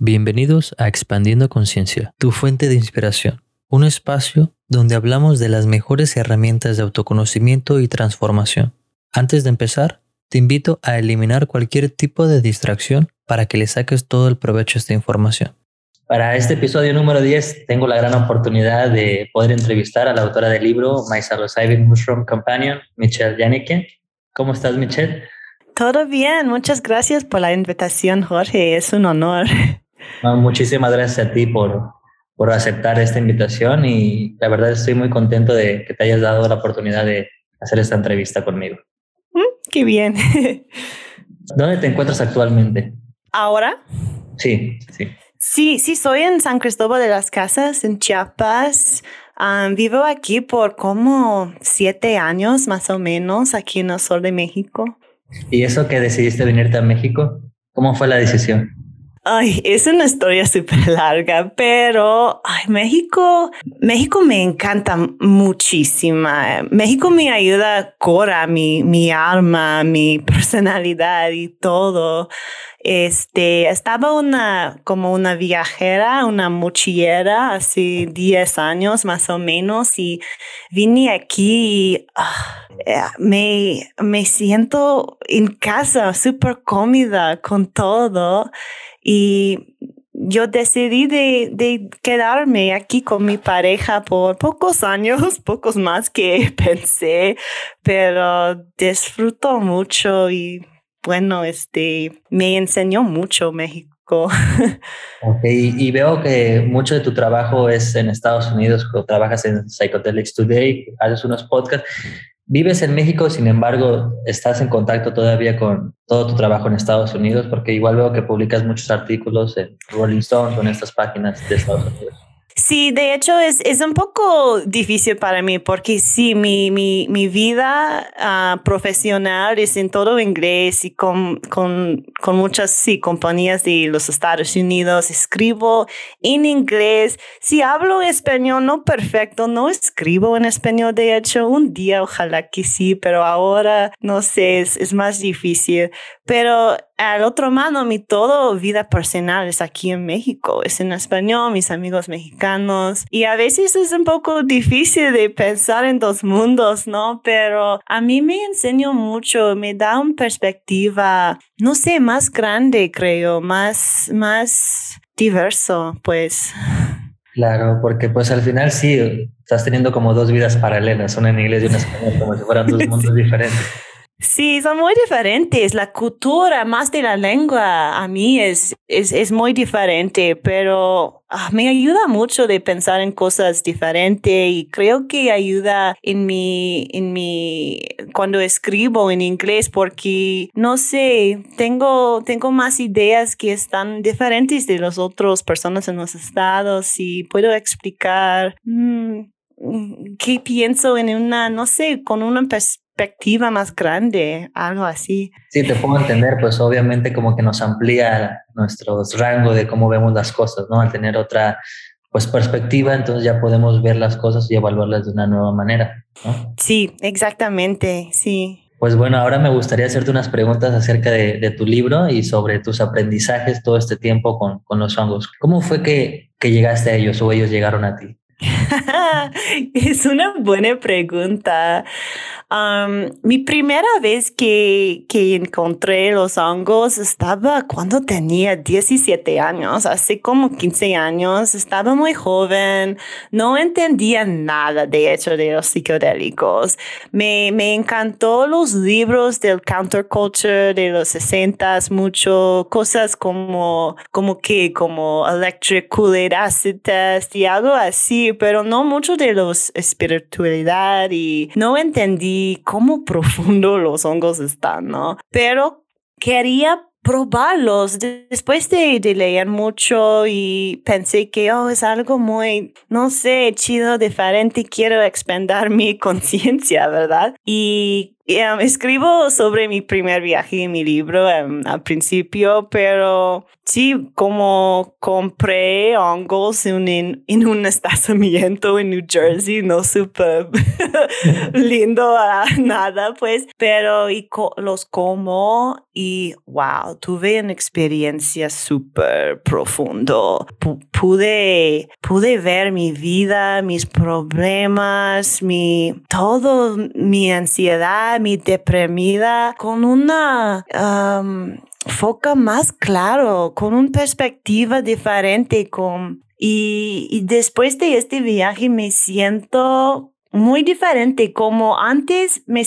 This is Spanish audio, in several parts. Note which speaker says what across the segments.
Speaker 1: Bienvenidos a Expandiendo Conciencia, tu fuente de inspiración, un espacio donde hablamos de las mejores herramientas de autoconocimiento y transformación. Antes de empezar, te invito a eliminar cualquier tipo de distracción para que le saques todo el provecho a esta información. Para este episodio número 10 tengo la gran oportunidad de poder entrevistar a la autora del libro My Psilocybin Mushroom Companion, Michelle Yannicke. ¿Cómo estás, Michelle?
Speaker 2: Todo bien, muchas gracias por la invitación, Jorge. Es un honor
Speaker 1: muchísimas gracias a ti por, por aceptar esta invitación y la verdad estoy muy contento de que te hayas dado la oportunidad de hacer esta entrevista conmigo.
Speaker 2: Mm, qué bien.
Speaker 1: ¿Dónde te encuentras actualmente?
Speaker 2: ¿Ahora?
Speaker 1: Sí, sí.
Speaker 2: Sí, sí, soy en San Cristóbal de las Casas, en Chiapas. vivo aquí por como siete años más o menos, aquí en el sur de México.
Speaker 1: ¿Y eso que decidiste venirte a México? ¿Cómo fue la decisión?
Speaker 2: Ay, es una historia súper larga, pero México, México me encanta muchísimo. México me ayuda cora mi, mi alma, mi personalidad y todo. Este, estaba una, como una viajera, una mochillera, hace 10 años más o menos, y vine aquí y ah, eh, me, me siento en casa, súper cómoda con todo. Y yo decidí de, de, quedarme aquí con mi pareja por pocos años, pocos más que pensé, pero disfruto mucho y bueno, este, me enseñó mucho México.
Speaker 1: Ok, y veo que mucho de tu trabajo es en Estados Unidos, trabajas en Psychedelics Today, haces unos podcasts. Vives en México, sin embargo, estás en contacto todavía con todo tu trabajo en Estados Unidos, porque igual veo que publicas muchos artículos en Rolling Stone, con estas páginas de Estados Unidos.
Speaker 2: Sí, de hecho es, es un poco difícil para mí porque sí, mi, mi, mi vida uh, profesional es en todo inglés y con, con, con muchas sí, compañías de los Estados Unidos. Escribo en inglés. Si hablo español, no perfecto, no escribo en español. De hecho, un día ojalá que sí, pero ahora no sé, es, es más difícil. Pero al otro mano, mi todo vida personal es aquí en México, es en español, mis amigos mexicanos. Y a veces es un poco difícil de pensar en dos mundos, ¿no? Pero a mí me enseñó mucho, me da una perspectiva, no sé, más grande, creo, más, más diverso, pues.
Speaker 1: Claro, porque pues al final sí, estás teniendo como dos vidas paralelas, una en inglés y una en español, como si fueran dos mundos diferentes.
Speaker 2: Sí, son muy diferentes. La cultura más de la lengua a mí es, es, es muy diferente, pero ah, me ayuda mucho de pensar en cosas diferentes y creo que ayuda en mi, en mi, cuando escribo en inglés porque, no sé, tengo, tengo más ideas que están diferentes de las otras personas en los estados y puedo explicar mm, mm, qué pienso en una, no sé, con una perspectiva perspectiva más grande, algo así.
Speaker 1: Sí, te puedo entender, pues obviamente como que nos amplía nuestro rango de cómo vemos las cosas, ¿no? Al tener otra pues perspectiva, entonces ya podemos ver las cosas y evaluarlas de una nueva manera, ¿no?
Speaker 2: Sí, exactamente, sí.
Speaker 1: Pues bueno, ahora me gustaría hacerte unas preguntas acerca de, de tu libro y sobre tus aprendizajes todo este tiempo con, con los hongos. ¿Cómo fue que, que llegaste a ellos o ellos llegaron a ti?
Speaker 2: es una buena pregunta mi primera vez que, que encontré los hongos estaba cuando tenía 17 años, hace como 15 años, estaba muy joven, no entendía nada de hecho de los psicodélicos. Me, me encantó los libros del counterculture de los 60 mucho, cosas como, como que, como electric Kool-Aid acid test y algo así, pero no mucho de los espiritualidad y no entendí cómo profundo los hongos están, ¿no? Pero quería probarlos después de, leer mucho y pensé que oh, es algo muy, no sé, chido, diferente, quiero expandir mi conciencia, ¿verdad? Y um, escribo sobre mi primer viaje en mi libro um, al principio, pero sí, como compré hongos en, en, un estacionamiento en New Jersey, no súper lindo nada, pues, pero y los como y wow, tuve una experiencia súper profundo. pude, pude ver mi vida, mis problemas, mi, todo, mi ansiedad, mi deprimida con una, foca más claro, con una perspectiva diferente. Con, y, después de este viaje me siento muy diferente, como antes me,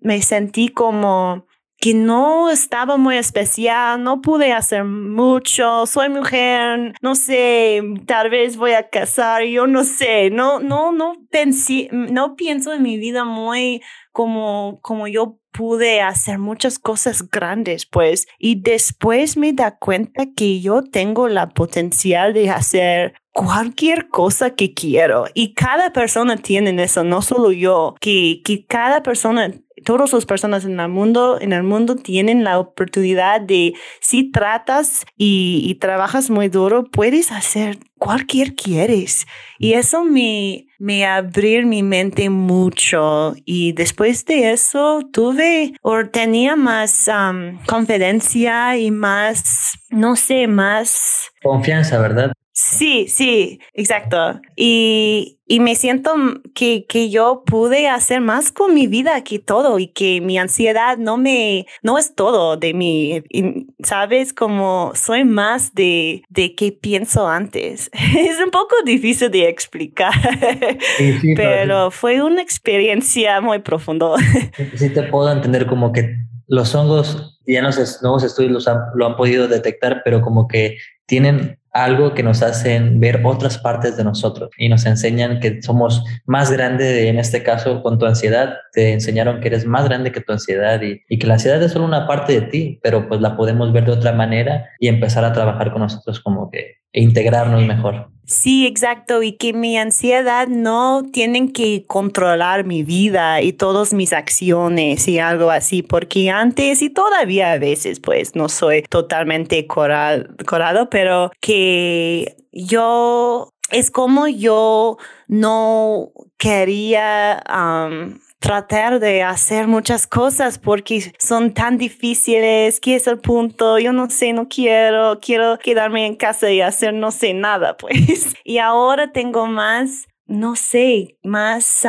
Speaker 2: me sentí como que no estaba muy especial, no pude hacer mucho, soy mujer, no sé, tal vez voy a casar, yo no sé, no, no, no pensé, no pienso en mi vida muy como, como yo pude hacer muchas cosas grandes, pues, y después me da cuenta que yo tengo la potencial de hacer cualquier cosa que quiero. Y cada persona tiene eso, no solo yo, que, que cada persona todas las personas en el mundo, en el mundo tienen la oportunidad de, si tratas y, trabajas muy duro, puedes hacer cualquier quieres. Y eso me, me abrió mi mente mucho. Y después de eso tuve o tenía más um, confidencia y más, no sé, más...
Speaker 1: Confianza, ¿verdad?
Speaker 2: Sí, sí, exacto. Y, y me siento que, que, yo pude hacer más con mi vida que todo y que mi ansiedad no me, no es todo de mí, ¿sabes? Como soy más de, de que pienso antes. es un poco difícil de explicar, pero fue una experiencia muy profunda.
Speaker 1: sí, te puedo entender como que los hongos, ya no sé, nuevos estudios lo han podido detectar, pero como que tienen algo que nos hacen ver otras partes de nosotros y nos enseñan que somos más grandes, en este caso con tu ansiedad, te enseñaron que eres más grande que tu ansiedad y, y, que la ansiedad es solo una parte de ti, pero pues la podemos ver de otra manera y empezar a trabajar con nosotros como que e integrarnos mejor.
Speaker 2: Sí, exacto, y que mi ansiedad no tienen que controlar mi vida y todas mis acciones y algo así, porque antes y todavía a veces pues no soy totalmente corado, pero que yo es como yo no quería tratar de hacer muchas cosas porque son tan difíciles, ¿qué es el punto? Yo no sé, no quiero, quiero quedarme en casa y hacer no sé nada, pues. Y ahora tengo más no sé, más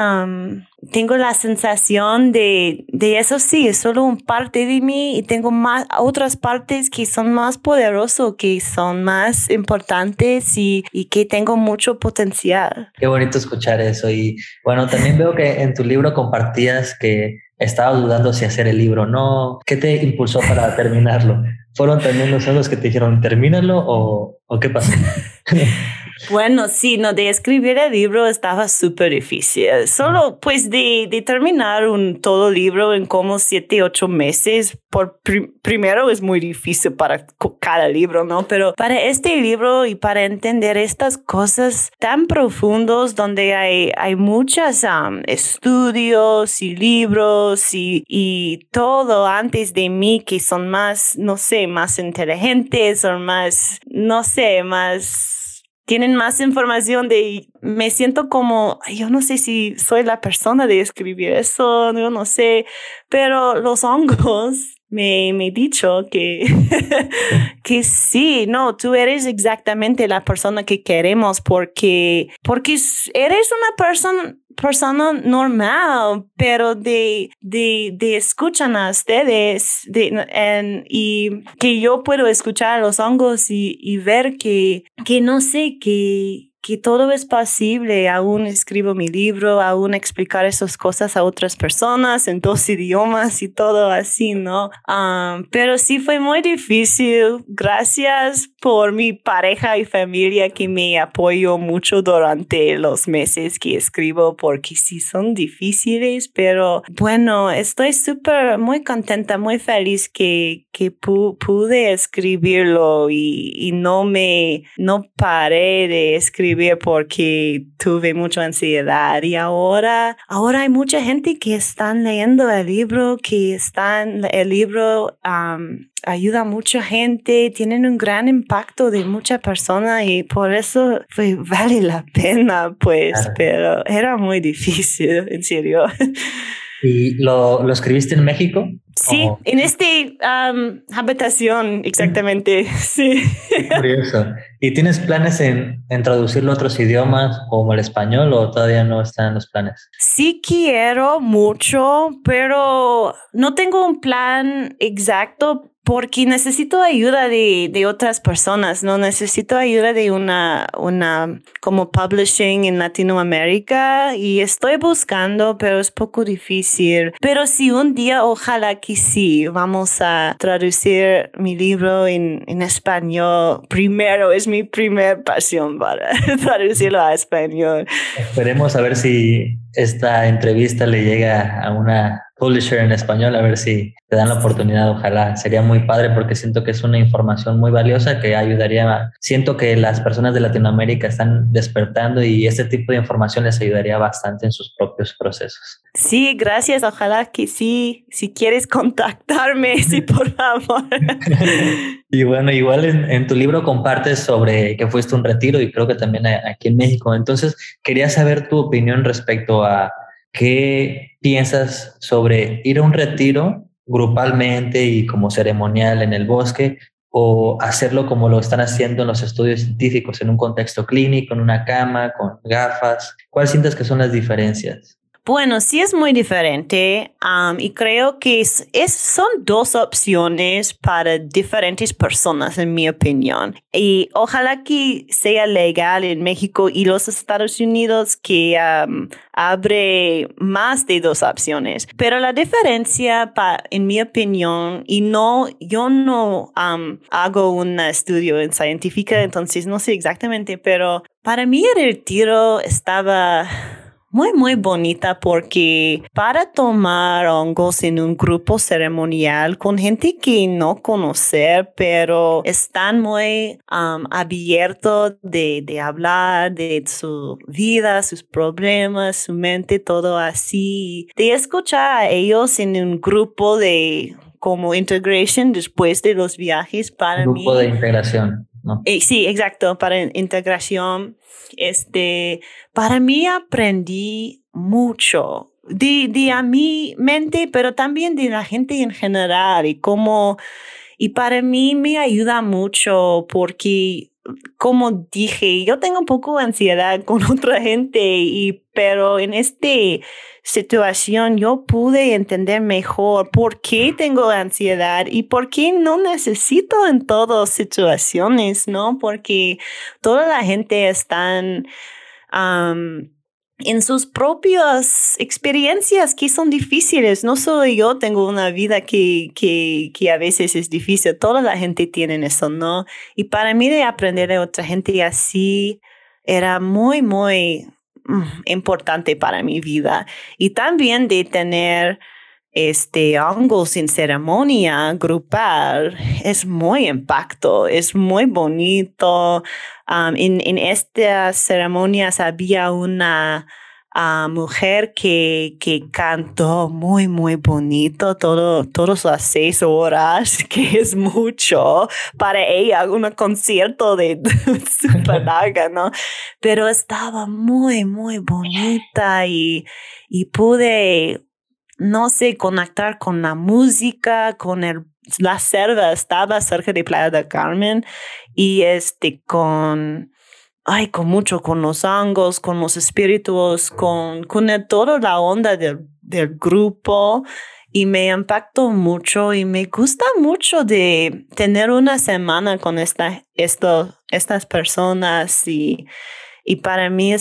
Speaker 2: tengo la sensación de, de eso sí, es solo un parte de mí y tengo más otras partes que son más poderosos, que son más importantes y, y que tengo mucho potencial.
Speaker 1: Qué bonito escuchar eso. Y bueno, también veo que en tu libro compartías que estaba dudando si hacer el libro o no. ¿Qué te impulsó para terminarlo? ¿Fueron también los que te dijeron termínalo o, o qué pasó?
Speaker 2: Bueno, sí, no, de escribir el libro estaba súper difícil. Solo pues de, de, terminar un todo libro en como siete, ocho meses, por primero es muy difícil para cada libro, ¿no? Pero para este libro y para entender estas cosas tan profundos donde hay, hay muchos estudios y libros y, y todo antes de mí que son más, no sé, más inteligentes o más, no sé, más tienen más información de, me siento como, yo no sé si soy la persona de escribir eso, yo no sé, pero los hongos me, me dicho que, que sí, no, tú eres exactamente la persona que queremos porque, porque eres una persona persona normal, pero de, de, de escuchan a ustedes de, y que yo puedo escuchar los hongos y, y ver que, que no sé, que, que todo es posible. Aún escribo mi libro, aún explicar esas cosas a otras personas en dos idiomas y todo así, ¿no? Um, pero sí fue muy difícil. Gracias por mi pareja y familia que me apoyó mucho durante los meses que escribo, porque sí son difíciles, pero bueno, estoy súper, muy contenta, muy feliz que, que pude escribirlo y, y no me, no paré de escribir escribir porque tuve mucha ansiedad y ahora, ahora hay mucha gente que están leyendo el libro, que están, el libro ayuda a mucha gente, tienen un gran impacto de muchas personas y por eso fue, vale la pena, pues, pero era muy difícil, en serio.
Speaker 1: ¿Y lo, lo escribiste en México?
Speaker 2: Sí, en esta habitación, exactamente. Sí.
Speaker 1: Curioso. ¿Y tienes planes en, en, traducirlo a otros idiomas como el español o todavía no están los planes?
Speaker 2: Sí quiero mucho, pero no tengo un plan exacto porque necesito ayuda de, de, otras personas, ¿no? Necesito ayuda de una, una como publishing en Latinoamérica y estoy buscando, pero es poco difícil. Pero si un día, ojalá que sí, vamos a traducir mi libro en, en español, primero es mi primer pasión para traducirlo a español.
Speaker 1: Esperemos a ver si esta entrevista le llega a una publisher en español, a ver si te dan la oportunidad, ojalá. Sería muy padre porque siento que es una información muy valiosa que ayudaría, siento que las personas de Latinoamérica están despertando y este tipo de información les ayudaría bastante en sus propios procesos.
Speaker 2: Sí, gracias, ojalá que sí, si quieres contactarme, sí, por favor.
Speaker 1: y bueno, igual en, en tu libro compartes sobre que fuiste un retiro y creo que también aquí en México. Entonces, quería saber tu opinión respecto a ¿Qué piensas sobre ir a un retiro grupalmente y como ceremonial en el bosque o hacerlo como lo están haciendo en los estudios científicos, en un contexto clínico, en una cama, con gafas? ¿Cuáles sientes que son las diferencias?
Speaker 2: Bueno, sí es muy diferente y creo que es, son dos opciones para diferentes personas, en mi opinión. Y ojalá que sea legal en México y los Estados Unidos que abre más de dos opciones. Pero la diferencia, en mi opinión, y no, yo no hago un estudio en científica, entonces no sé exactamente, pero para mí el retiro estaba muy, muy bonita porque para tomar hongos en un grupo ceremonial con gente que no conocer, pero están muy um, abiertos de, de hablar de su vida, sus problemas, su mente, todo así. De escuchar a ellos en un grupo de como integration después de los viajes para
Speaker 1: un grupo de integración.
Speaker 2: Eh, sí, exacto, para integración este, para mí aprendí mucho de, de a mi mente, pero también de la gente en general y cómo, y para mí me ayuda mucho porque como dije, yo tengo un poco de ansiedad con otra gente y pero en esta situación yo pude entender mejor por qué tengo ansiedad y por qué no necesito en todas situaciones, ¿no? Porque toda la gente está en sus propias experiencias que son difíciles. No solo yo tengo una vida que, que, que, a veces es difícil, toda la gente tiene eso, ¿no? Y para mí de aprender de otra gente así era muy, muy mm, importante para mi vida. Y también de tener este hongos sin ceremonia grupal es muy impacto, es muy bonito. Um, en, en estas ceremonias había una uh, mujer que, que cantó muy, muy bonito todo, todas las seis horas, que es mucho para ella, un concierto de super larga, ¿no? Pero estaba muy, muy bonita y, y pude no sé, conectar con la música, con el, la selva, estaba cerca de Playa del Carmen y este, con, ay, con mucho, con los hongos, con los espíritus, con, con toda la onda del, del grupo y me impactó mucho y me gusta mucho de tener una semana con esta, esto, estas personas y, y para mí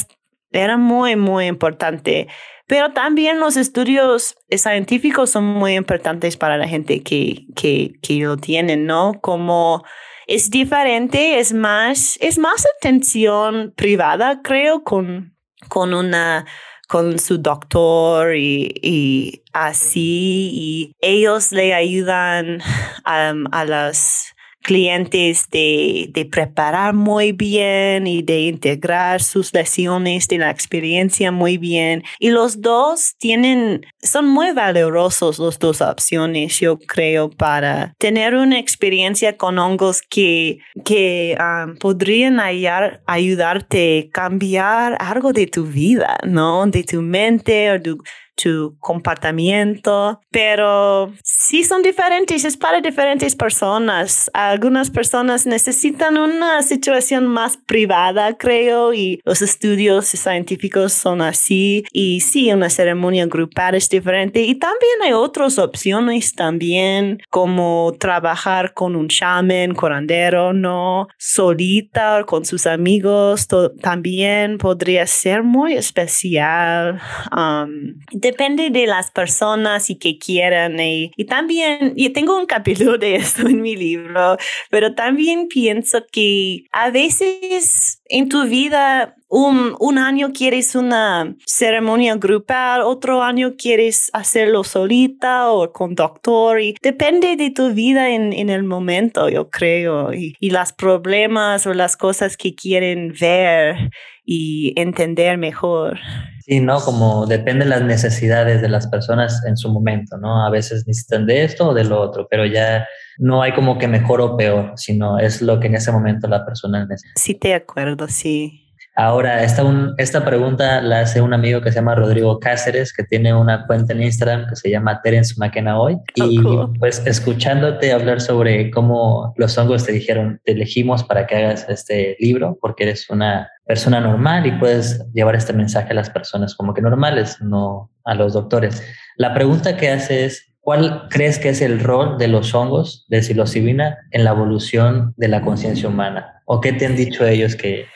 Speaker 2: era muy, muy importante. Pero también los estudios científicos son muy importantes para la gente que, que, lo tienen, ¿no? Como es diferente, es más, es más atención privada, creo, con, con una con su doctor y, y así, y ellos le ayudan a las clientes de, de preparar muy bien y de integrar sus lesiones de la experiencia muy bien. Y los dos tienen, son muy valiosos las dos opciones, yo creo, para tener una experiencia con hongos que, que um, podrían ayudar, ayudarte a cambiar algo de tu vida, ¿no? De tu mente o tu tu comportamiento, pero sí son diferentes, es para diferentes personas. Algunas personas necesitan una situación más privada, creo, y los estudios científicos son así. Y sí, una ceremonia grupal es diferente. Y también hay otras opciones también, como trabajar con un shaman, curandero, ¿no? Solita, con sus amigos, también podría ser muy especial. Um, depende de las personas y que quieran. Y, también, y tengo un capítulo de esto en mi libro, pero también pienso que a veces en tu vida un, un, año quieres una ceremonia grupal, otro año quieres hacerlo solita o con doctor y depende de tu vida en, en el momento, yo creo, y, y los problemas o las cosas que quieren ver y entender mejor.
Speaker 1: Sí, ¿no? Como depende de las necesidades de las personas en su momento, ¿no? A veces necesitan de esto o de lo otro, pero ya no hay como que mejor o peor, sino es lo que en ese momento la persona necesita.
Speaker 2: Sí, te acuerdo, sí.
Speaker 1: Ahora, esta, un, esta pregunta la hace un amigo que se llama Rodrigo Cáceres, que tiene una cuenta en Instagram que se llama Terence McKenna Hoy. Oh, y pues escuchándote hablar sobre cómo los hongos te dijeron, te elegimos para que hagas este libro, porque eres una persona normal y puedes llevar este mensaje a las personas como que normales, no a los doctores. La pregunta que hace es, ¿cuál crees que es el rol de los hongos de psilocibina en la evolución de la conciencia humana? ¿O qué te han dicho ellos que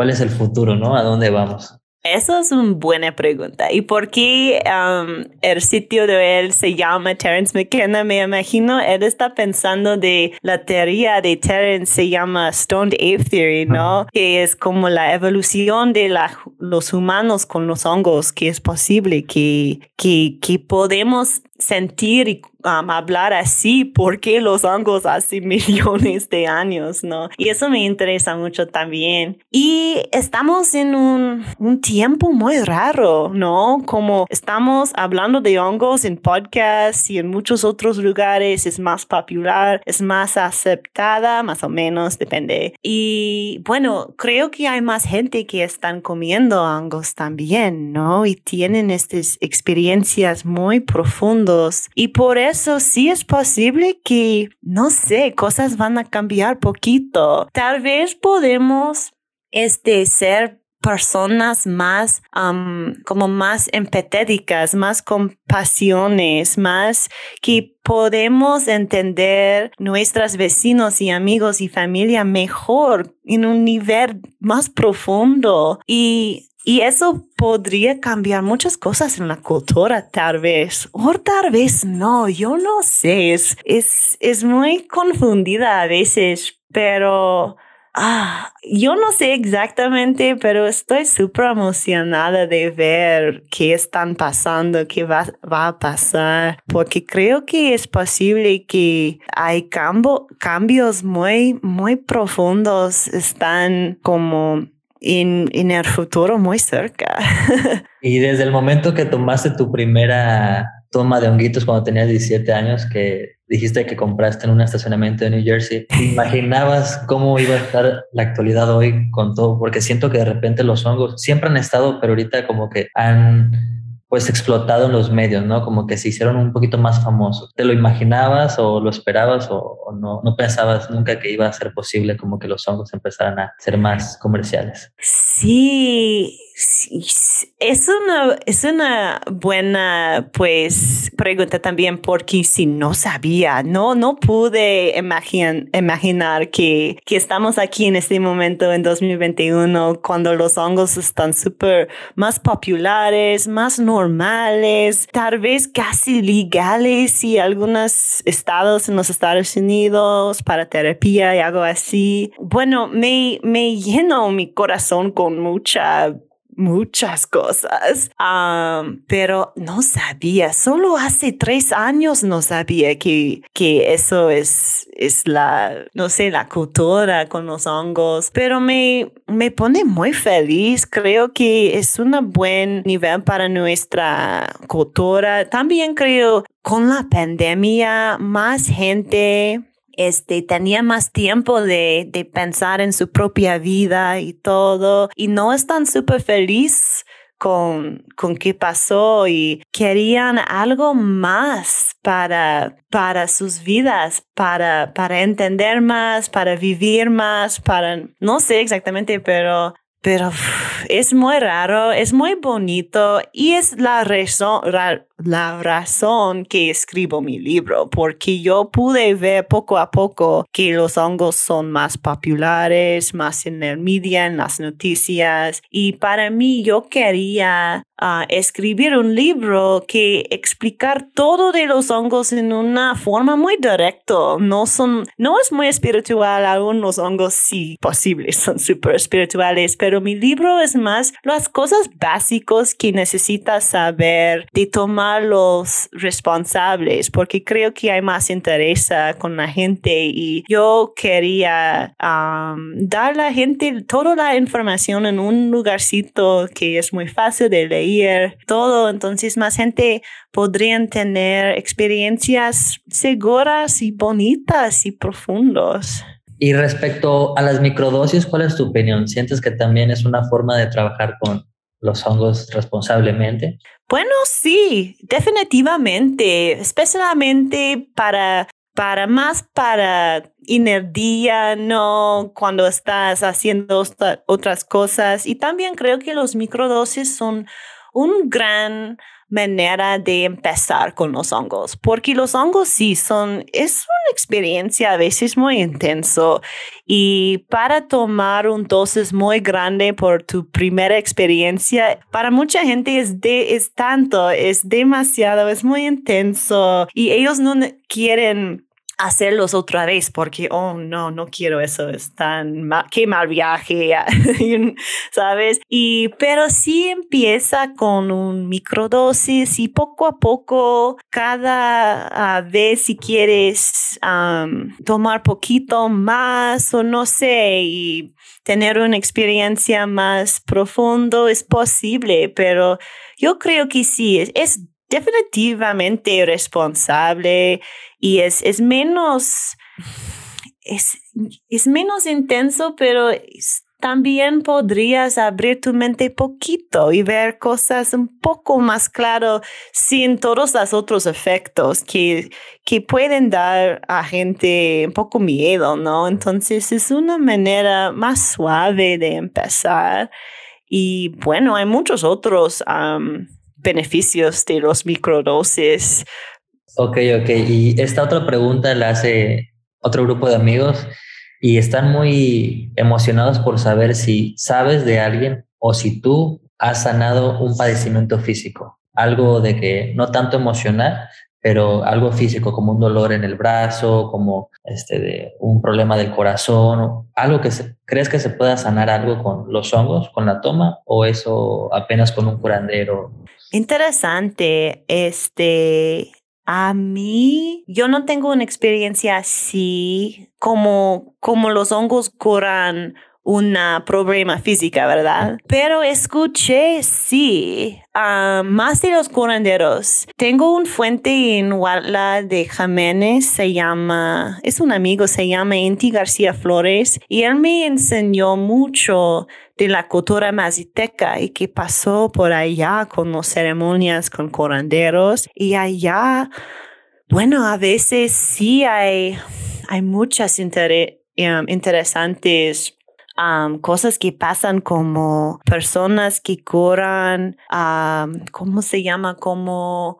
Speaker 1: cuál es el futuro, ¿no? ¿A dónde vamos?
Speaker 2: Esa es una buena pregunta. ¿Y por qué um, el sitio de él se llama Terence McKenna? Me imagino él está pensando de la teoría de Terence se llama Stoned Ape Theory, ¿no? Que es como la evolución de la, los humanos con los hongos, que es posible que, que, que podemos sentir y um, hablar así porque los hongos hace millones de años, ¿no? Y eso me interesa mucho también. Y estamos en un, un tiempo muy raro, ¿no? Como estamos hablando de hongos en podcasts y en muchos otros lugares, es más popular, es más aceptada, más o menos, depende. Y bueno, creo que hay más gente que están comiendo hongos también, ¿no? Y tienen estas experiencias muy profundas. Y por eso sí es posible que, no sé, cosas van a cambiar poquito. Tal vez podemos este, ser personas más como más empatéticas, más compasiones, más que podemos entender nuestros vecinos y amigos y familia mejor en un nivel más profundo y y eso podría cambiar muchas cosas en la cultura, tal vez, o tal vez no, yo no sé, es, es, muy confundida a veces, pero ah, yo no sé exactamente, pero estoy súper emocionada de ver qué están pasando, qué va, va, a pasar, porque creo que es posible que hay cambios muy, muy profundos, están como en, en el futuro muy cerca.
Speaker 1: y desde el momento que tomaste tu primera toma de honguitos cuando tenías 17 años, que dijiste que compraste en un estacionamiento de New Jersey, ¿te imaginabas cómo iba a estar la actualidad hoy con todo? Porque siento que de repente los hongos siempre han estado, pero ahorita como que han pues explotado en los medios, ¿no? Como que se hicieron un poquito más famosos. ¿Te lo imaginabas o lo esperabas o, no, no pensabas nunca que iba a ser posible como que los hongos empezaran a ser más comerciales?
Speaker 2: Sí, es una, es una buena pues pregunta también porque si no sabía, no, no pude imaginar que, que estamos aquí en este momento en 2021 cuando los hongos están súper más populares, más normales, tal vez casi legales y algunos estados en los Estados Unidos para terapia y algo así. Bueno, me, me lleno mi corazón con mucha muchas cosas, pero no sabía, solo hace tres años no sabía que, que eso es, es la, no sé, la cultura con los hongos, pero me, me pone muy feliz, creo que es un buen nivel para nuestra cultura. También creo con la pandemia más gente este, tenía más tiempo de, de pensar en su propia vida y todo, y no están súper feliz con, con qué pasó y querían algo más para, para sus vidas, para, para entender más, para vivir más, para, no sé exactamente, pero pero es muy raro, es muy bonito y es la razón, la razón que escribo mi libro, porque yo pude ver poco a poco que los hongos son más populares, más en el media, en las noticias, y para mí yo quería uh, escribir un libro que explicar todo de los hongos en una forma muy directa. No son, no es muy espiritual, algunos hongos sí posibles son súper espirituales, pero mi libro es más las cosas básicas que necesitas saber de tomar los responsables porque creo que hay más interés con la gente y yo quería dar a la gente toda la información en un lugarcito que es muy fácil de leer todo entonces más gente podrían tener experiencias seguras y bonitas y profundos.
Speaker 1: Y respecto a las microdosis, ¿cuál es tu opinión? ¿Sientes que también es una forma de trabajar con los hongos responsablemente?
Speaker 2: Bueno, sí, definitivamente, especialmente para para más para energía, no cuando estás haciendo otras cosas. Y también creo que los microdosis son un gran manera de empezar con los hongos, porque los hongos sí son, es una experiencia a veces muy intenso y para tomar un dosis muy grande por tu primera experiencia, para mucha gente es, de, es tanto, es demasiado, es muy intenso y ellos no quieren hacerlos otra vez porque, oh, no, no quiero eso, es tan mal, qué mal viaje, ¿sabes? Y, pero sí empieza con un microdosis y poco a poco, cada ah, vez si quieres tomar poquito más o no sé, y tener una experiencia más profundo es posible, pero yo creo que sí, es, es definitivamente responsable y es, es menos, es, es menos intenso, pero también podrías abrir tu mente poquito y ver cosas un poco más claro sin todos los otros efectos que, que pueden dar a gente un poco miedo, ¿no? Entonces es una manera más suave de empezar. Y bueno, hay muchos otros beneficios de los microdosis.
Speaker 1: Ok, ok. Y esta otra pregunta la hace otro grupo de amigos y están muy emocionados por saber si sabes de alguien o si tú has sanado un padecimiento físico, algo de que no tanto emocional, pero algo físico como un dolor en el brazo, como este de un problema del corazón, algo que crees que se pueda sanar algo con los hongos, con la toma o eso apenas con un curandero
Speaker 2: Interesante. Este, a mí, yo no tengo una experiencia así como, como los hongos curan una problema física, ¿verdad? Pero escuché, sí, más de los curanderos. Tengo un fuente en Huatla de Jiménez, se llama, es un amigo, se llama Inti García Flores, y él me enseñó mucho de la cultura maziteca y que pasó por allá con las ceremonias con curanderos. Y allá, bueno, a veces sí hay, hay muchas um, interesantes cosas que pasan como personas que curan, ¿cómo se llama? Como,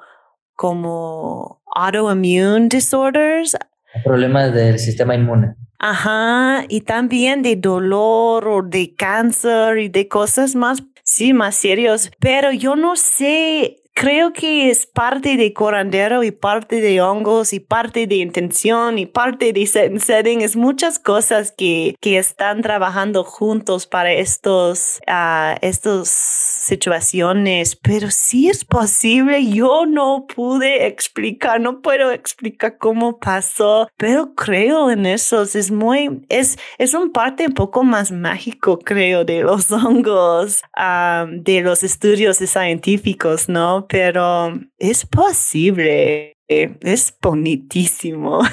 Speaker 2: como autoimmune disorders.
Speaker 1: Problemas del sistema inmune.
Speaker 2: Ajá, y también de dolor o de cáncer y de cosas más, sí, más serios. Pero yo no sé creo que es parte de corandero y parte de hongos y parte de intención y parte de setting. Es muchas cosas que, que están trabajando juntos para estos, uh, estos situaciones, pero sí es posible. Yo no pude explicar, no puedo explicar cómo pasó, pero creo en eso. Es muy, es, es un parte un poco más mágico, creo, de los hongos, uh, de los estudios científicos, ¿no? Pero es posible, es bonitísimo.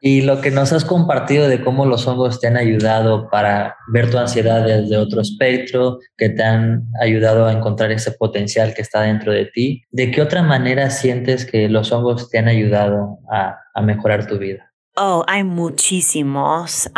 Speaker 1: Y lo que nos has compartido de cómo los hongos te han ayudado para ver tu ansiedad desde otro espectro, que te han ayudado a encontrar ese potencial que está dentro de ti, ¿de qué otra manera sientes que los hongos te han ayudado a, a mejorar tu vida?
Speaker 2: Oh, hay muchísimos.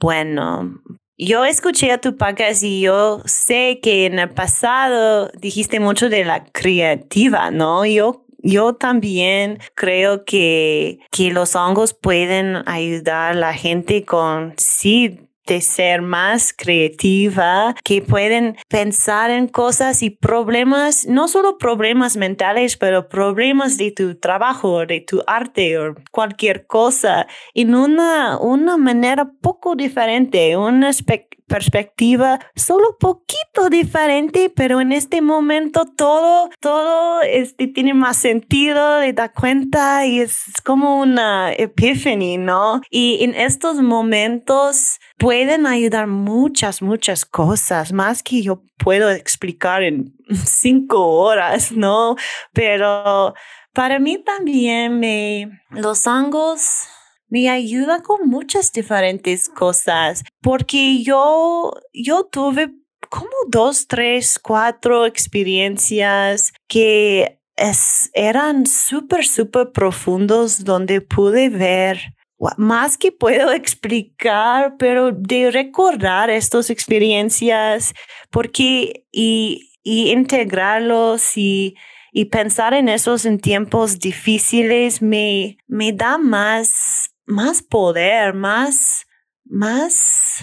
Speaker 2: bueno, yo escuché a tu podcast y yo sé que en el pasado dijiste mucho de la creativa, ¿no? Yo yo también creo que, que los hongos pueden ayudar a la gente con sí de ser más creativa, que pueden pensar en cosas y problemas, no solo problemas mentales, pero problemas de tu trabajo, de tu arte o cualquier cosa, en una, una manera poco diferente, un aspecto perspectiva solo poquito diferente, pero en este momento todo, todo este, tiene más sentido, te da cuenta y es como una epiphany, ¿no? Y en estos momentos pueden ayudar muchas, muchas cosas, más que yo puedo explicar en cinco horas, ¿no? Pero para mí también me, los hongos me ayuda con muchas diferentes cosas porque yo, yo tuve como dos, tres, cuatro experiencias que es, eran súper, súper profundos donde pude ver más que puedo explicar, pero de recordar estas experiencias porque y, y integrarlos y, y pensar en esos en tiempos difíciles me, me da más más poder, más, más,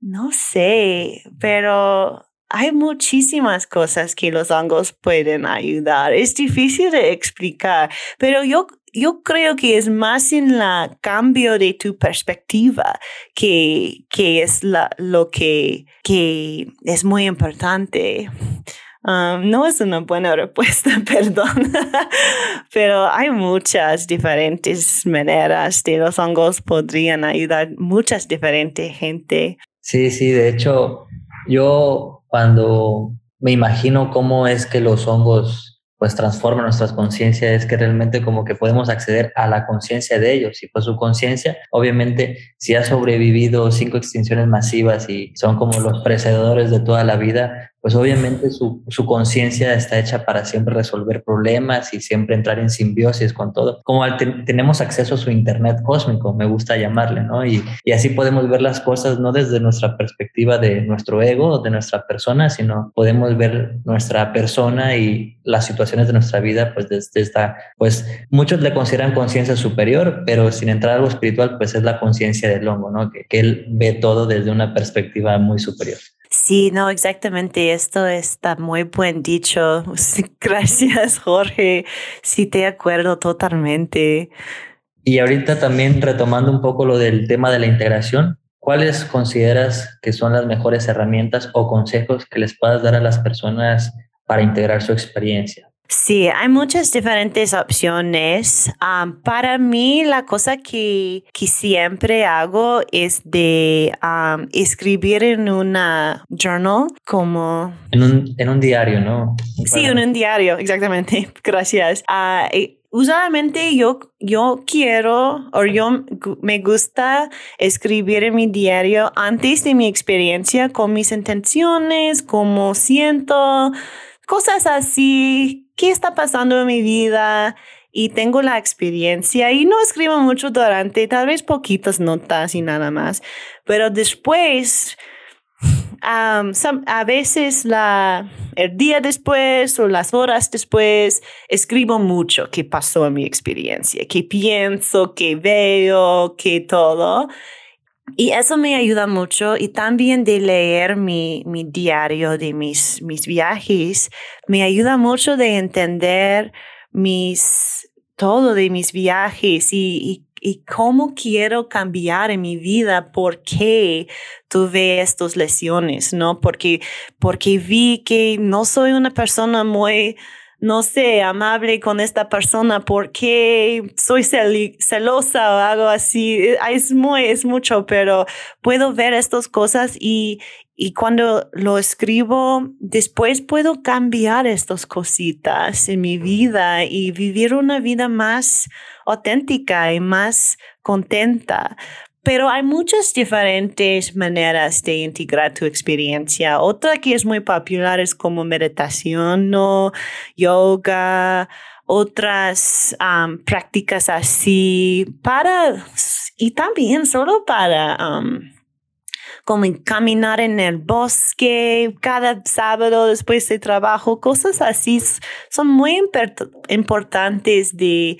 Speaker 2: no sé, pero hay muchísimas cosas que los hongos pueden ayudar. Es difícil de explicar, pero yo, yo creo que es más en la cambio de tu perspectiva que, que es la, lo que, que es muy importante. No es una buena respuesta, perdón, pero hay muchas diferentes maneras de los hongos podrían ayudar. Muchas diferentes gente.
Speaker 1: Sí, sí, de hecho, yo cuando me imagino cómo es que los hongos pues transforma nuestras conciencias es que realmente como que podemos acceder a la conciencia de ellos. Y pues su conciencia obviamente si ha sobrevivido cinco extinciones masivas y son como los precededores de toda la vida pues obviamente su, su conciencia está hecha para siempre resolver problemas y siempre entrar en simbiosis con todo. Como tenemos acceso a su Internet cósmico, me gusta llamarle, ¿no? Y, y, así podemos ver las cosas no desde nuestra perspectiva de nuestro ego, de nuestra persona, sino podemos ver nuestra persona y las situaciones de nuestra vida, pues desde esta, pues muchos le consideran conciencia superior, pero sin entrar a algo espiritual, pues es la conciencia del hongo, ¿no? Que, que él ve todo desde una perspectiva muy superior.
Speaker 2: Sí, no, exactamente. Esto está muy buen dicho. Gracias, Jorge. Sí, te acuerdo totalmente.
Speaker 1: Y ahorita también retomando un poco lo del tema de la integración, ¿cuáles consideras que son las mejores herramientas o consejos que les puedas dar a las personas para integrar su experiencia?
Speaker 2: Sí, hay muchas diferentes opciones. para mí, la cosa que, que, siempre hago es de escribir en una journal como...
Speaker 1: En un, en un diario, ¿no?
Speaker 2: Sí, en un diario, exactamente. Gracias. Uh, usualmente yo, yo quiero o yo me gusta escribir en mi diario antes de mi experiencia con mis intenciones, cómo siento, cosas así qué está pasando en mi vida y tengo la experiencia. Y no escribo mucho durante, tal vez poquitas notas y nada más, pero después, a veces la, el día después o las horas después, escribo mucho qué pasó en mi experiencia, qué pienso, qué veo, qué todo. Y eso me ayuda mucho y también de leer mi, mi diario de mis, mis viajes, me ayuda mucho de entender mis, todo de mis viajes y, y, cómo quiero cambiar en mi vida, por qué tuve estas lesiones, ¿no? Porque, porque vi que no soy una persona muy no sé, amable con esta persona porque soy celosa o algo así. Eh, es muy, es mucho, pero puedo ver estas cosas y, y cuando lo escribo, después puedo cambiar estas cositas en mi vida y vivir una vida más auténtica y más contenta. Pero hay muchas diferentes maneras de integrar tu experiencia. Otra que es muy popular es como meditación, ¿no? yoga, otras prácticas así para, y también solo para como caminar en el bosque cada sábado después de trabajo, cosas así son muy importantes de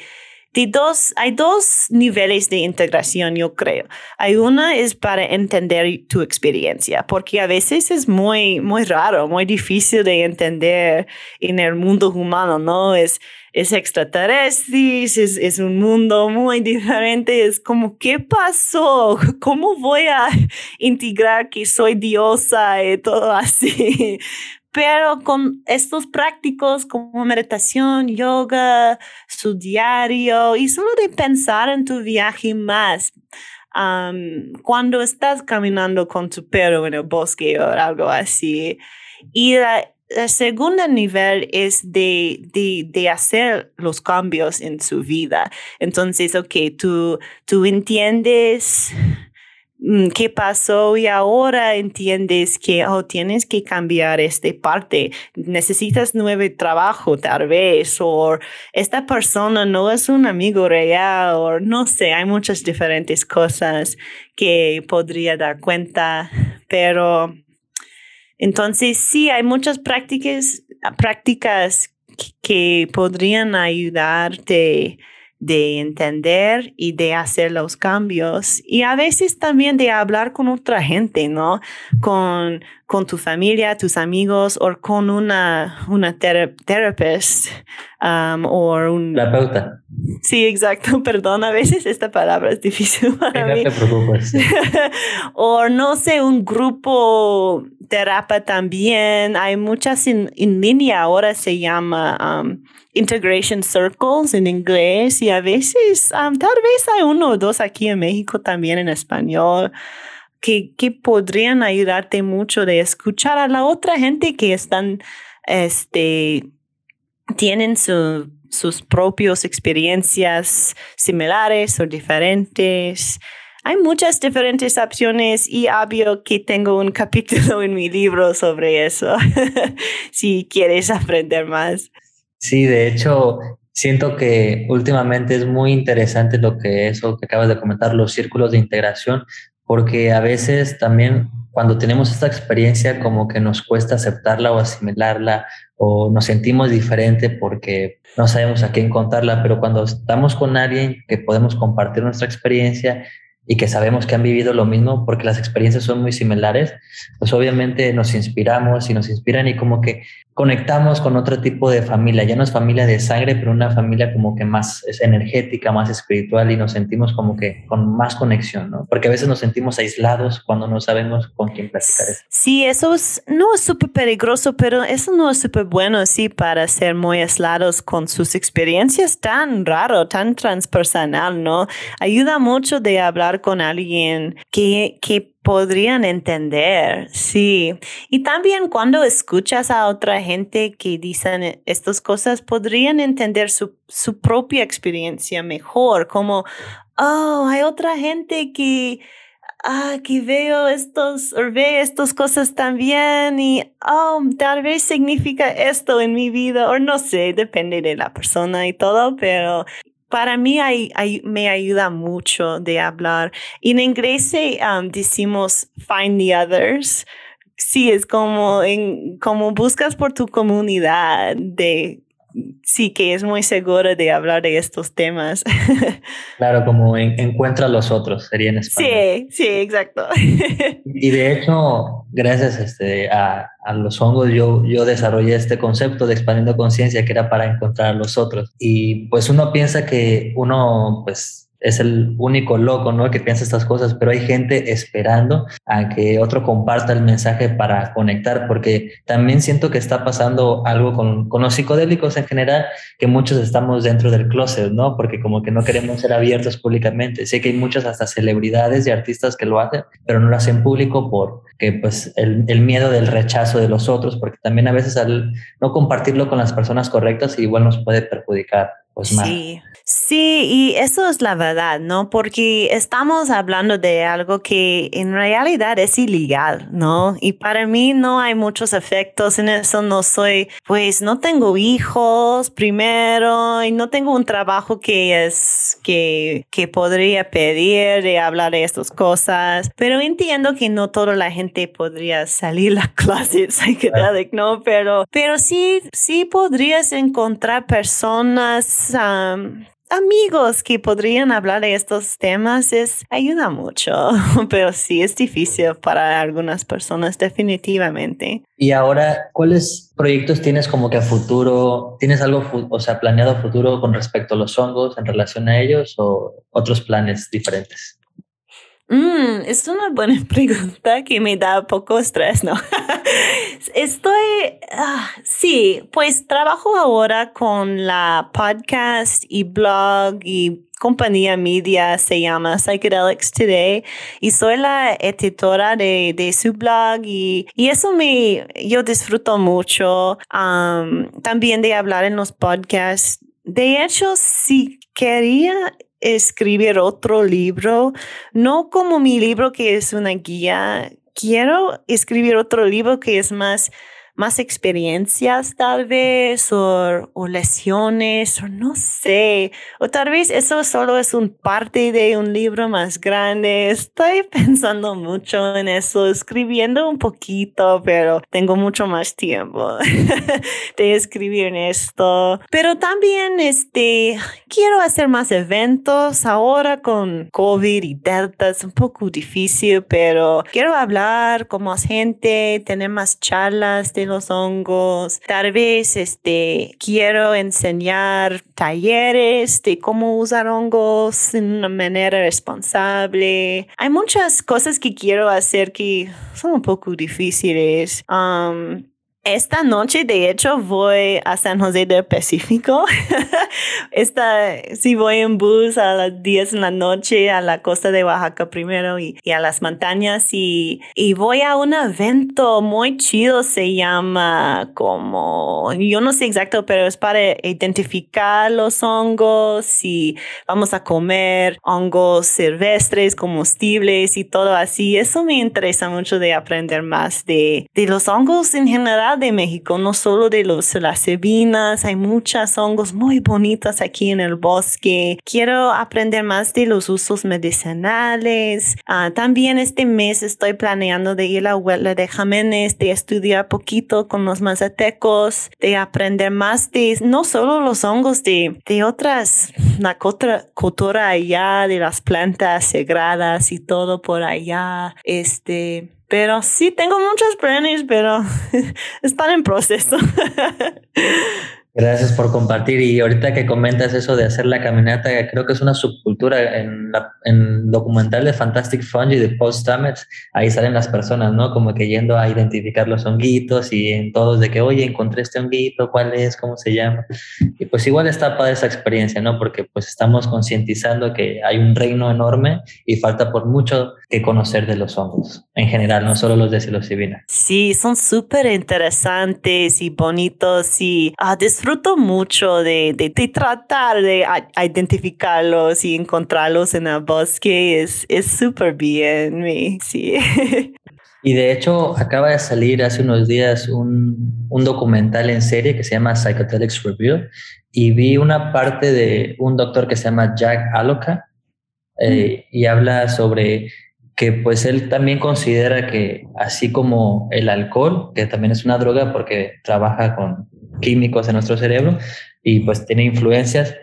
Speaker 2: hay dos niveles de integración, yo creo. Hay una es para entender tu experiencia, porque a veces es muy, muy raro, muy difícil de entender en el mundo humano, ¿no? Es, es extraterrestre, es, es un mundo muy diferente, es como, ¿qué pasó? ¿Cómo voy a integrar que soy diosa y todo así? Pero con estos prácticos como meditación, yoga, su diario y solo de pensar en tu viaje más. cuando estás caminando con tu perro en el bosque o algo así. Y la, segundo nivel es de, de, de, hacer los cambios en su vida. Entonces, ok, tú, tú entiendes qué pasó y ahora entiendes que oh, tienes que cambiar esta parte, necesitas nuevo trabajo tal vez, o esta persona no es un amigo real, o no sé, hay muchas diferentes cosas que podría dar cuenta, pero entonces sí, hay muchas prácticas, prácticas que podrían ayudarte de entender y de hacer los cambios y a veces también de hablar con otra gente, ¿no? Con, con tu familia, tus amigos o con una, una terapeuta um, o un...
Speaker 1: Terapeuta.
Speaker 2: Sí, exacto. Perdón, a veces esta palabra es difícil para mí. No te preocupes. o no sé, un grupo terapia también. Hay muchas en, en línea ahora se llama... Um, integration circles en inglés y a veces, um, tal vez hay uno o dos aquí en México también en español. Que, que podrían ayudarte mucho de escuchar a la otra gente que están, este, tienen su, sus propias experiencias similares o diferentes. Hay muchas diferentes opciones y obvio que tengo un capítulo en mi libro sobre eso, si quieres aprender más.
Speaker 1: Sí, de hecho, siento que últimamente es muy interesante lo que eso que acabas de comentar, los círculos de integración, porque a veces también cuando tenemos esta experiencia como que nos cuesta aceptarla o asimilarla o nos sentimos diferente porque no sabemos a quién contarla, pero cuando estamos con alguien que podemos compartir nuestra experiencia y que sabemos que han vivido lo mismo porque las experiencias son muy similares, pues obviamente nos inspiramos y nos inspiran y como que conectamos con otro tipo de familia. Ya no es familia de sangre, pero una familia como que más es energética, más espiritual y nos sentimos como que con más conexión, ¿no? Porque a veces nos sentimos aislados cuando no sabemos con quién platicar.
Speaker 2: Sí, eso es, no es súper peligroso, pero eso no es súper bueno, sí, para ser muy aislados con sus experiencias tan raro, tan transpersonal, ¿no? Ayuda mucho de hablar con alguien que, que podrían entender, sí. Y también cuando escuchas a otra gente que dicen estas cosas, podrían entender su, su propia experiencia mejor, como, oh, hay otra gente que, ah, que veo estos, o ve estas cosas también y, oh, tal vez significa esto en mi vida, o no sé, depende de la persona y todo, pero para mí me ayuda mucho de hablar. En inglés um, decimos find the others. Sí, es como, en, como buscas por tu comunidad de sí que es muy seguro de hablar de estos temas.
Speaker 1: Claro, como encuentra a los otros, sería en español.
Speaker 2: Sí, sí, exacto.
Speaker 1: Y de hecho, gracias este, a, a, los hongos, yo, yo desarrollé este concepto de expandiendo conciencia que era para encontrar a los otros. Y pues uno piensa que uno, pues es el único loco, ¿no? Que piensa estas cosas, pero hay gente esperando a que otro comparta el mensaje para conectar, porque también siento que está pasando algo con, con los psicodélicos en general, que muchos estamos dentro del closet, ¿no? Porque como que no queremos ser abiertos públicamente. Sé que hay muchas hasta celebridades y artistas que lo hacen, pero no lo hacen público porque pues el, el miedo del rechazo de los otros, porque también a veces al no compartirlo con las personas correctas igual nos puede perjudicar. Pues,
Speaker 2: sí, sí, y eso es la verdad, ¿no? Porque estamos hablando de algo que en realidad es ilegal, ¿no? Y para mí no hay muchos efectos en eso, no soy, pues no tengo hijos primero y no tengo un trabajo que es, que, que podría pedir de hablar de estas cosas, pero entiendo que no toda la gente podría salir la clase psicodélica, ¿no? Pero, pero sí, sí podrías encontrar personas amigos que podrían hablar de estos temas es ayuda mucho, pero sí es difícil para algunas personas definitivamente.
Speaker 1: Y ahora, ¿cuáles proyectos tienes como que a futuro? ¿Tienes algo, o sea, planeado a futuro con respecto a los hongos en relación a ellos o otros planes diferentes?
Speaker 2: Mm, es una buena pregunta que me da poco estrés, ¿no? Estoy, ah, sí, pues trabajo ahora con la podcast y blog y compañía media se llama Psychedelics Today y soy la editora de, de su blog y, y, eso me, yo disfruto mucho también de hablar en los podcasts. De hecho, si quería escribir otro libro, no como mi libro que es una guía, quiero escribir otro libro que es más más experiencias tal vez o, o, lesiones o no sé. O tal vez eso solo es un parte de un libro más grande. Estoy pensando mucho en eso, escribiendo un poquito, pero tengo mucho más tiempo de escribir en esto. Pero también este, quiero hacer más eventos ahora con COVID y Delta. Es un poco difícil, pero quiero hablar con más gente, tener más charlas de los hongos. Tal vez este, quiero enseñar talleres de cómo usar hongos de una manera responsable. Hay muchas cosas que quiero hacer que son un poco difíciles. Um, esta noche, de hecho, voy a San José del Pacífico. Esta, sí voy en bus a las 10 de la noche a la costa de Oaxaca primero y, a las montañas y, y voy a un evento muy chido, se llama como, yo no sé exacto, pero es para identificar los hongos y vamos a comer hongos silvestres, comestibles y todo así. Eso me interesa mucho de aprender más de, de los hongos en general de México, no solo de los, las cebinas, hay muchas hongos muy bonitas aquí en el bosque. Quiero aprender más de los usos medicinales. Ah, también este mes estoy planeando de ir a la huella de Jiménez, de estudiar poquito con los mazatecos, de aprender más de no solo los hongos, de, de otras, la cultura allá, de las plantas sagradas y todo por allá. Este, pero sí, tengo muchos planes, pero están en proceso.
Speaker 1: Gracias por compartir. Y ahorita que comentas eso de hacer la caminata, creo que es una subcultura en, la, en documental de Fantastic Fungi de Post Stamets. Ahí salen las personas, ¿no? Como que yendo a identificar los honguitos y en todos de que, oye, encontré este honguito, ¿cuál es? ¿Cómo se llama? Y pues igual está para esa experiencia, ¿no? Porque pues estamos concientizando que hay un reino enorme y falta por mucho que conocer de los hongos en general, no solo los de psilocibina.
Speaker 2: Sí, son súper interesantes y bonitos y ah, disfruto mucho de, de, tratar de identificarlos y encontrarlos en el bosque. Es súper bien, sí.
Speaker 1: Y de hecho, acaba de salir hace unos días un, un, documental en serie que se llama Psychedelics Review y vi una parte de un doctor que se llama Jack Aloka eh, mm. y habla sobre que pues él también considera que así como el alcohol, que también es una droga porque trabaja con químicos en nuestro cerebro y pues tiene influencias.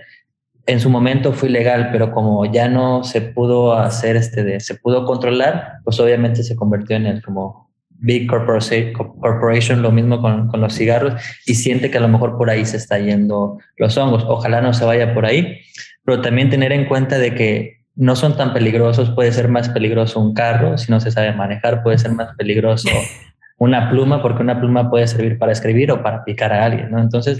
Speaker 1: En su momento fue ilegal, pero como ya no se pudo hacer, este de, se pudo controlar, pues obviamente se convirtió en el como big corporation, lo mismo con, con los cigarros, y siente que a lo mejor por ahí se está yendo los hongos. Ojalá no se vaya por ahí, pero también tener en cuenta de que no son tan peligrosos, puede ser más peligroso un carro si no se sabe manejar, puede ser más peligroso una pluma porque una pluma puede servir para escribir o para picar a alguien, ¿no? Entonces,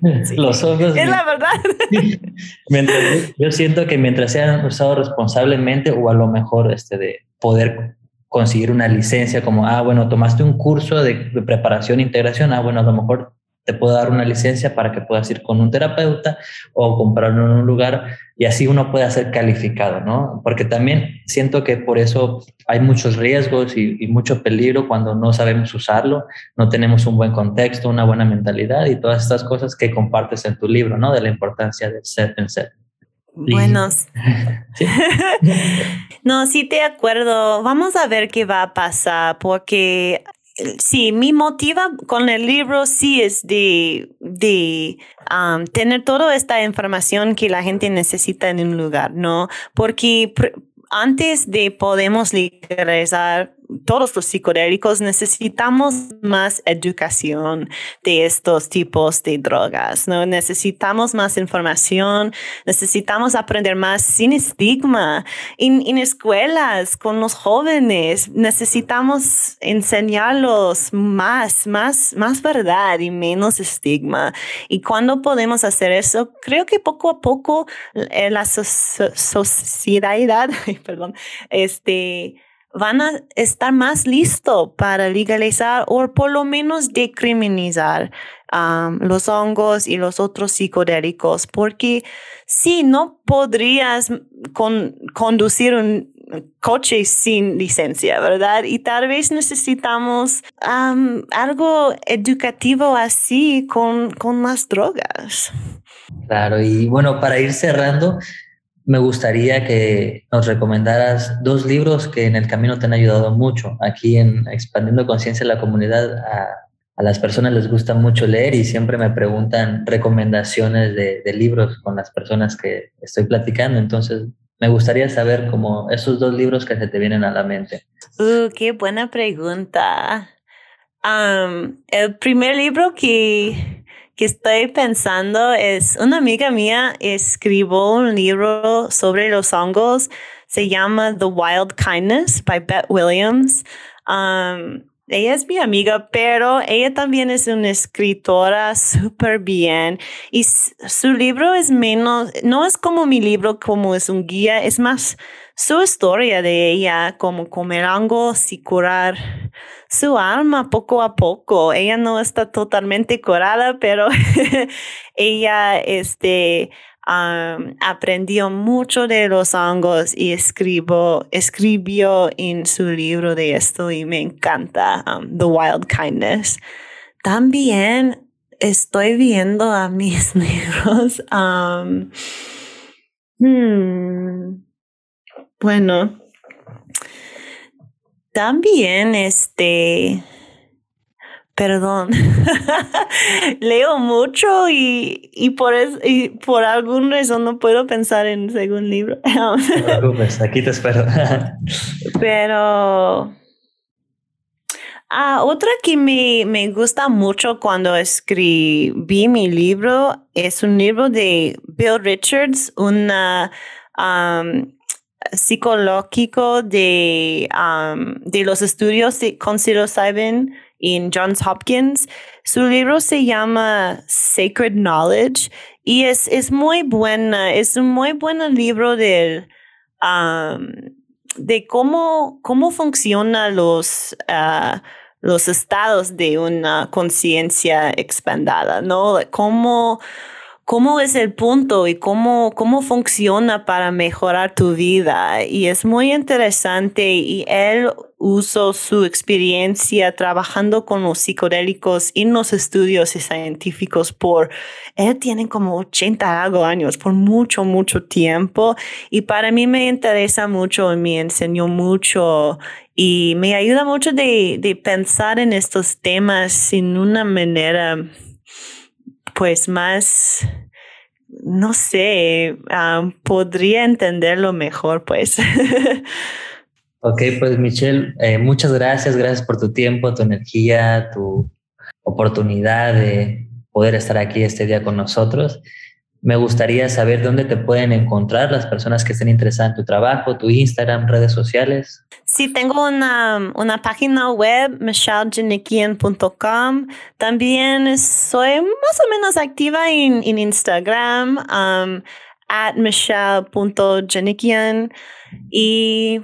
Speaker 1: los hongos...
Speaker 2: Es la verdad.
Speaker 1: yo siento que mientras sean usados responsablemente o a lo mejor este de poder conseguir una licencia como, ah, bueno, tomaste un curso de, de preparación e integración, ah, bueno, a lo mejor te puedo dar una licencia para que puedas ir con un terapeuta o comprarlo en un lugar y así uno puede ser calificado, ¿no? Porque también siento que por eso hay muchos riesgos y, mucho peligro cuando no sabemos usarlo, no tenemos un buen contexto, una buena mentalidad y todas estas cosas que compartes en tu libro, ¿no? De la importancia de ser en ser.
Speaker 2: Buenos. no, sí te acuerdo. Vamos a ver qué va a pasar porque sí, mi motiva con el libro sí es de, de um, tener toda esta información que la gente necesita en un lugar, ¿no? Porque antes de podemos legalizar todos los psicodélicos necesitamos más educación de estos tipos de drogas, ¿no? Necesitamos más información, necesitamos aprender más sin estigma. En, en escuelas, con los jóvenes, necesitamos enseñarlos más, más, más verdad y menos estigma. Y cuando podemos hacer eso, creo que poco a poco eh, la sociedad, perdón, este, van a estar más listos para legalizar o por lo menos decriminalizar um, los hongos y los otros psicodélicos, porque si no podrías conducir un coche sin licencia, ¿verdad? Y tal vez necesitamos um, algo educativo así con, con las drogas.
Speaker 1: Claro, y bueno, para ir cerrando, me gustaría que nos recomendaras dos libros que en el camino te han ayudado mucho. Aquí en Expandiendo Conciencia en la Comunidad, a, las personas les gusta mucho leer y siempre me preguntan recomendaciones de, libros con las personas que estoy platicando. Entonces, me gustaría saber como esos dos libros que se te vienen a la mente.
Speaker 2: Uh, qué buena pregunta. el primer libro que que estoy pensando es una amiga mía escribió un libro sobre los hongos. Se llama The Wild Kindness by Beth Williams. Um, ella es mi amiga, pero ella también es una escritora súper bien y su libro es menos, no es como mi libro, como es un guía, es más su historia de ella, como comer hongos y curar su alma poco a poco. Ella no está totalmente curada, pero ella este, aprendió mucho de los hongos y escribió, escribió en su libro de esto y me encanta, The Wild Kindness. También estoy viendo a mis libros. Hmm, bueno, también, este, perdón, leo mucho y, y por eso, y por alguna razón no puedo pensar en segundo libro.
Speaker 1: no te preocupes, aquí te espero.
Speaker 2: Pero ah, otra que me, me, gusta mucho cuando escribí mi libro es un libro de Bill Richards, una psicológico de, um, de los estudios con psilocybin en Johns Hopkins. Su libro se llama Sacred Knowledge y es, es muy buena, es un muy buen libro de, um, de cómo, cómo funcionan los, uh, los estados de una conciencia expandada, ¿no? Cómo cómo es el punto y cómo, cómo funciona para mejorar tu vida. Y es muy interesante y él usó su experiencia trabajando con los psicodélicos en los estudios científicos por, él tiene como 80 algo años, por mucho, mucho tiempo. Y para mí me interesa mucho y me enseñó mucho y me ayuda mucho de, de pensar en estos temas en una manera pues más, no sé, ah, podría entenderlo mejor, pues.
Speaker 1: ok, pues Michelle, eh, muchas gracias, gracias por tu tiempo, tu energía, tu oportunidad de poder estar aquí este día con nosotros. Me gustaría saber dónde te pueden encontrar las personas que estén interesadas en tu trabajo, tu Instagram, redes sociales.
Speaker 2: Sí, tengo una, una página web, michellejenikian.com. También soy más o menos activa en, en Instagram, um, at. Y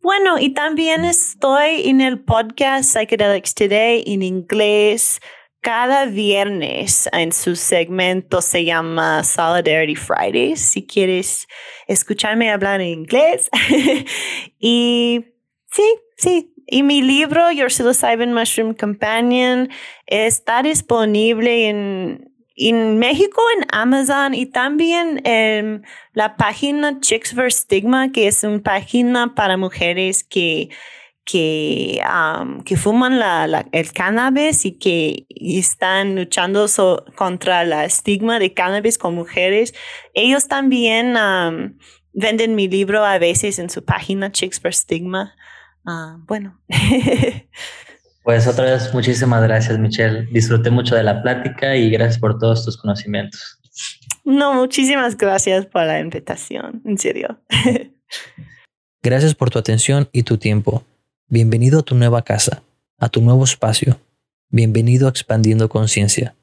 Speaker 2: bueno, y también estoy en el podcast Psychedelics Today en inglés cada viernes en su segmento se llama Solidarity Fridays. Si quieres escucharme hablar en inglés. y sí, sí. Y mi libro, Your Psilocybin Mushroom Companion, está disponible en, en México, en Amazon y también en la página Chicks for Stigma, que es una página para mujeres que que, que fuman la, el cannabis y que están luchando contra el estigma de cannabis con mujeres. Ellos también venden mi libro a veces en su página Chicks for Stigma. Ah, bueno.
Speaker 1: pues otra vez, muchísimas gracias, Michelle. Disfruté mucho de la plática y gracias por todos tus conocimientos.
Speaker 2: No, muchísimas gracias por la invitación, en serio.
Speaker 1: Gracias por tu atención y tu tiempo. Bienvenido a tu nueva casa, a tu nuevo espacio. Bienvenido a Expandiendo Conciencia.